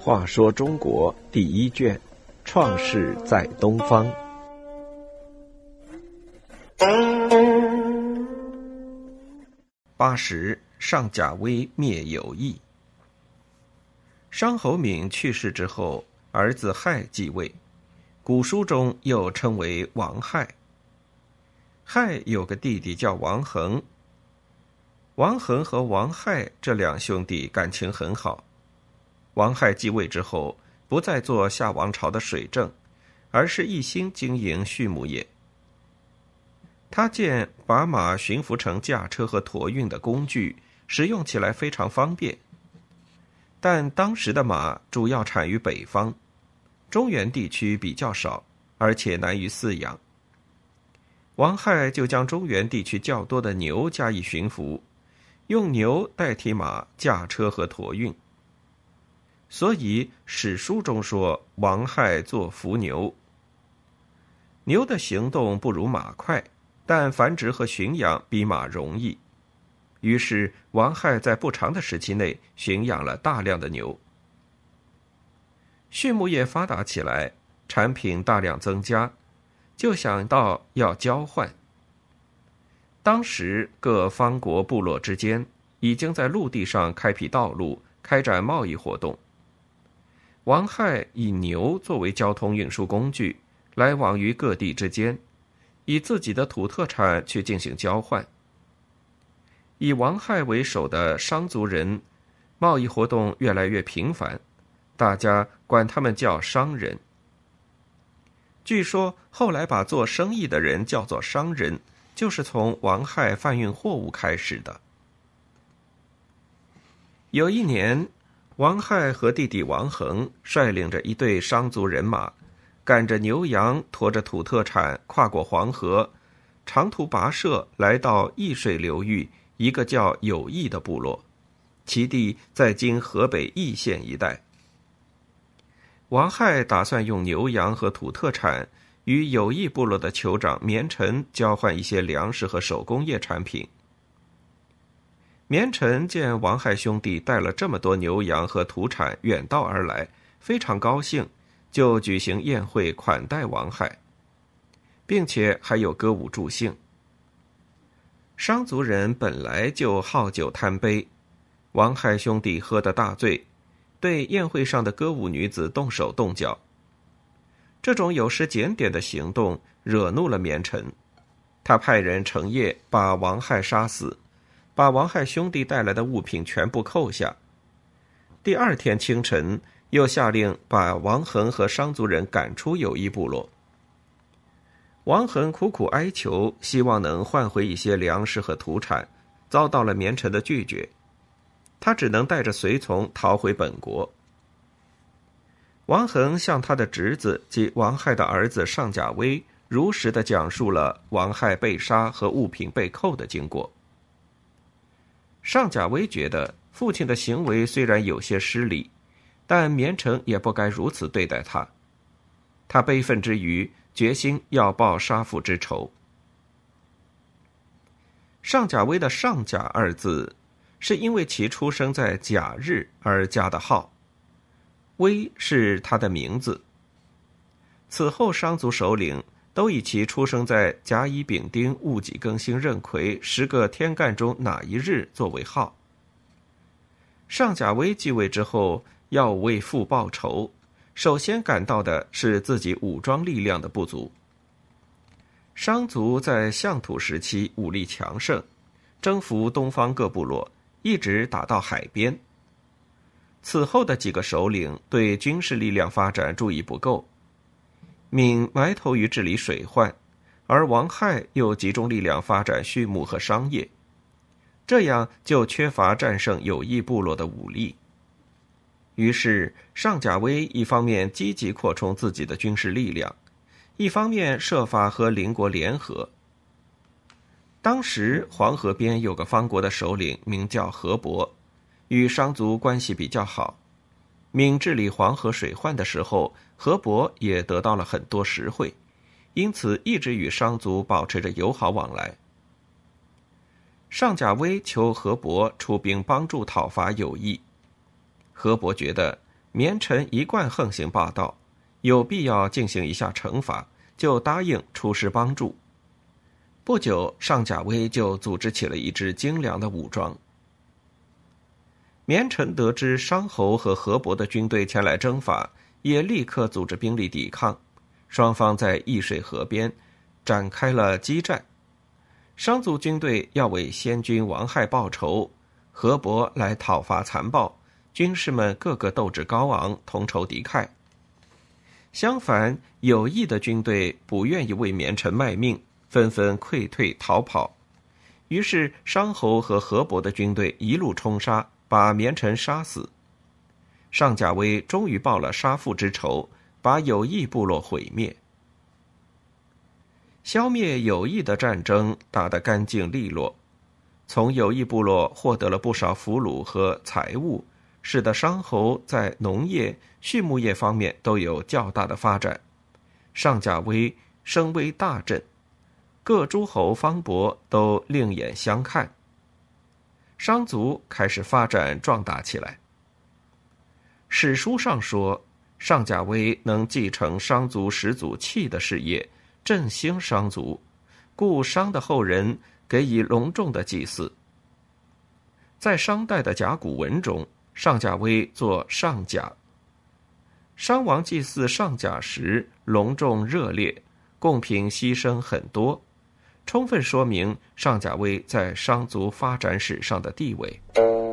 话说中国第一卷，创世在东方。八十，上甲威灭有义。商侯敏去世之后，儿子亥继位，古书中又称为王亥。亥有个弟弟叫王恒。王恒和王亥这两兄弟感情很好。王亥继位之后，不再做夏王朝的水政，而是一心经营畜牧业。他见把马驯服成驾车和驮运的工具，使用起来非常方便。但当时的马主要产于北方，中原地区比较少，而且难于饲养。王亥就将中原地区较多的牛加以驯服，用牛代替马驾车和驮运。所以史书中说，王亥做伏牛。牛的行动不如马快，但繁殖和驯养比马容易。于是王亥在不长的时期内驯养了大量的牛。畜牧业发达起来，产品大量增加，就想到要交换。当时各方国部落之间已经在陆地上开辟道路，开展贸易活动。王亥以牛作为交通运输工具，来往于各地之间，以自己的土特产去进行交换。以王亥为首的商族人，贸易活动越来越频繁，大家管他们叫商人。据说后来把做生意的人叫做商人，就是从王亥贩运货物开始的。有一年。王亥和弟弟王恒率领着一队商族人马，赶着牛羊，驮着土特产，跨过黄河，长途跋涉，来到易水流域一个叫有义的部落，其地在今河北易县一带。王亥打算用牛羊和土特产与有义部落的酋长绵臣交换一些粮食和手工业产品。绵臣见王亥兄弟带了这么多牛羊和土产远道而来，非常高兴，就举行宴会款待王亥，并且还有歌舞助兴。商族人本来就好酒贪杯，王亥兄弟喝得大醉，对宴会上的歌舞女子动手动脚。这种有失检点的行动惹怒了绵臣，他派人成夜把王亥杀死。把王亥兄弟带来的物品全部扣下。第二天清晨，又下令把王恒和商族人赶出友谊部落。王恒苦苦哀求，希望能换回一些粮食和土产，遭到了绵臣的拒绝。他只能带着随从逃回本国。王恒向他的侄子及王亥的儿子尚甲威如实的讲述了王亥被杀和物品被扣的经过。尚甲威觉得父亲的行为虽然有些失礼，但绵城也不该如此对待他。他悲愤之余，决心要报杀父之仇。尚甲威的“尚甲”二字，是因为其出生在甲日而加的号，威是他的名字。此后，商族首领。都以其出生在甲乙丙丁戊己庚辛壬癸十个天干中哪一日作为号。上甲威继位之后，要为父报仇，首先感到的是自己武装力量的不足。商族在相土时期武力强盛，征服东方各部落，一直打到海边。此后的几个首领对军事力量发展注意不够。闵埋头于治理水患，而王亥又集中力量发展畜牧和商业，这样就缺乏战胜有意部落的武力。于是上甲威一方面积极扩充自己的军事力量，一方面设法和邻国联合。当时黄河边有个方国的首领名叫何伯，与商族关系比较好。闵治理黄河水患的时候，河伯也得到了很多实惠，因此一直与商族保持着友好往来。上甲威求河伯出兵帮助讨伐有义。河伯觉得绵臣一贯横行霸道，有必要进行一下惩罚，就答应出师帮助。不久，上甲威就组织起了一支精良的武装。绵臣得知商侯和河伯的军队前来征伐，也立刻组织兵力抵抗。双方在易水河边展开了激战。商族军队要为先君王亥报仇，河伯来讨伐残暴，军士们个个斗志高昂，同仇敌忾。相反，有义的军队不愿意为绵臣卖命，纷纷溃退逃跑。于是，商侯和河伯的军队一路冲杀。把绵臣杀死，上甲威终于报了杀父之仇，把有义部落毁灭。消灭有义的战争打得干净利落，从有义部落获得了不少俘虏和财物，使得商侯在农业、畜牧业方面都有较大的发展。上甲威声威大振，各诸侯方伯都另眼相看。商族开始发展壮大起来。史书上说，上甲威能继承商族始祖契的事业，振兴商族，故商的后人给予隆重的祭祀。在商代的甲骨文中，上甲威作上甲。商王祭祀上甲时，隆重热烈，贡品牺牲很多。充分说明上甲威在商族发展史上的地位。